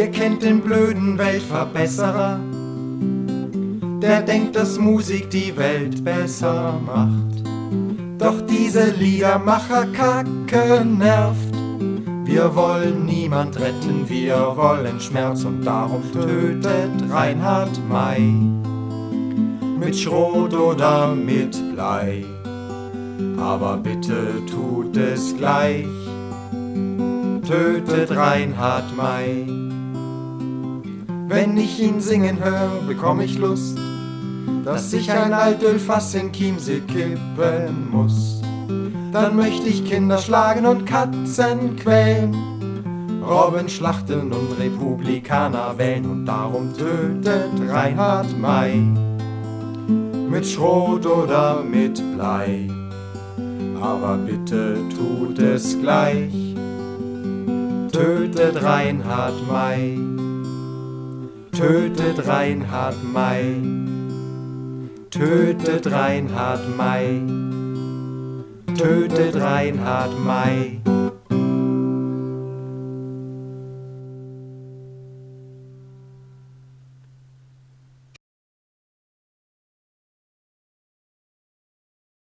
Ihr kennt den blöden Weltverbesserer, der denkt, dass Musik die Welt besser macht. Doch diese Liedermacher Kacke nervt. Wir wollen niemand retten, wir wollen Schmerz und darum tötet Reinhard May. Mit Schrot oder mit Blei. Aber bitte tut es gleich. Tötet Reinhard May. Wenn ich ihn singen höre, bekomme ich Lust, dass ich ein Altölfass in Chiemsee kippen muss. Dann möchte ich Kinder schlagen und Katzen quälen, Robben schlachten und Republikaner wählen und darum tötet Reinhard May mit Schrot oder mit Blei. Aber bitte tut es gleich, tötet Reinhard May, tötet Reinhard May, tötet Reinhard May tötet Reinhard May.